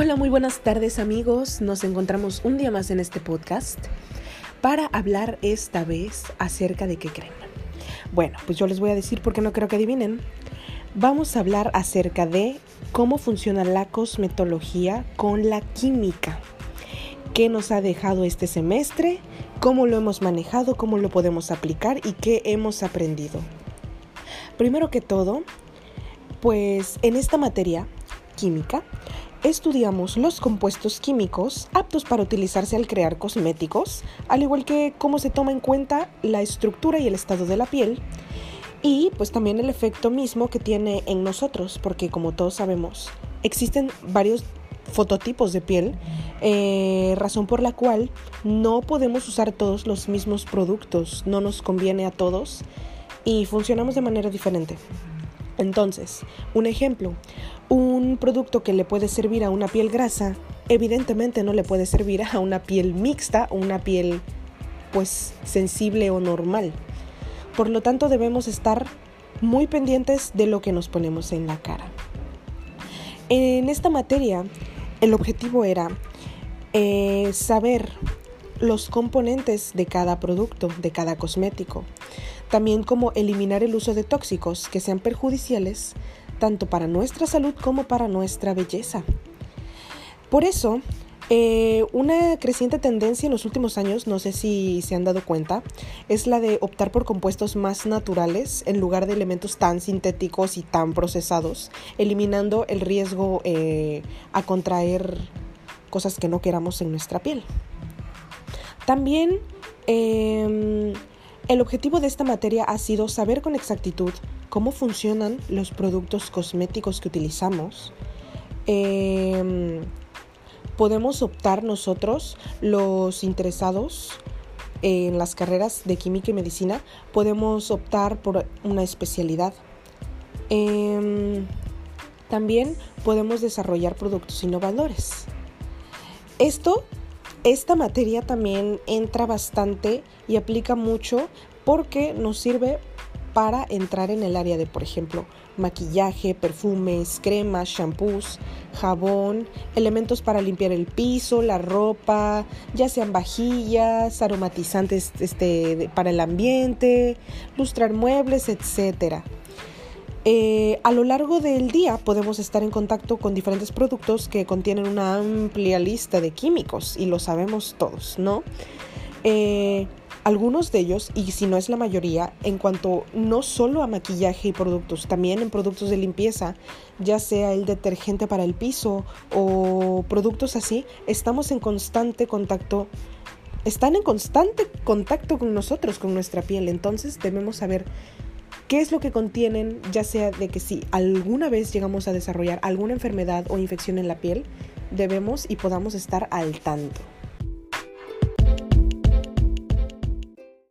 Hola, muy buenas tardes amigos. Nos encontramos un día más en este podcast para hablar esta vez acerca de qué creen. Bueno, pues yo les voy a decir porque no creo que adivinen. Vamos a hablar acerca de cómo funciona la cosmetología con la química. ¿Qué nos ha dejado este semestre? ¿Cómo lo hemos manejado? ¿Cómo lo podemos aplicar? ¿Y qué hemos aprendido? Primero que todo, pues en esta materia, química, estudiamos los compuestos químicos aptos para utilizarse al crear cosméticos, al igual que cómo se toma en cuenta la estructura y el estado de la piel, y pues también el efecto mismo que tiene en nosotros, porque como todos sabemos, existen varios fototipos de piel, eh, razón por la cual no podemos usar todos los mismos productos, no nos conviene a todos y funcionamos de manera diferente. Entonces, un ejemplo, un producto que le puede servir a una piel grasa, evidentemente no le puede servir a una piel mixta o una piel pues sensible o normal. Por lo tanto, debemos estar muy pendientes de lo que nos ponemos en la cara. En esta materia, el objetivo era eh, saber los componentes de cada producto, de cada cosmético. También como eliminar el uso de tóxicos que sean perjudiciales tanto para nuestra salud como para nuestra belleza. Por eso, eh, una creciente tendencia en los últimos años, no sé si se han dado cuenta, es la de optar por compuestos más naturales en lugar de elementos tan sintéticos y tan procesados, eliminando el riesgo eh, a contraer cosas que no queramos en nuestra piel. También em, el objetivo de esta materia ha sido saber con exactitud cómo funcionan los productos cosméticos que utilizamos. Em, podemos optar nosotros, los interesados en las carreras de química y medicina, podemos optar por una especialidad. Em, también podemos desarrollar productos innovadores. Esto esta materia también entra bastante y aplica mucho porque nos sirve para entrar en el área de, por ejemplo, maquillaje, perfumes, cremas, shampoos, jabón, elementos para limpiar el piso, la ropa, ya sean vajillas, aromatizantes este, para el ambiente, lustrar muebles, etcétera. Eh, a lo largo del día podemos estar en contacto con diferentes productos que contienen una amplia lista de químicos y lo sabemos todos, ¿no? Eh, algunos de ellos, y si no es la mayoría, en cuanto no solo a maquillaje y productos, también en productos de limpieza, ya sea el detergente para el piso o productos así, estamos en constante contacto están en constante contacto con nosotros, con nuestra piel. Entonces debemos saber qué es lo que contienen, ya sea de que si alguna vez llegamos a desarrollar alguna enfermedad o infección en la piel, debemos y podamos estar al tanto.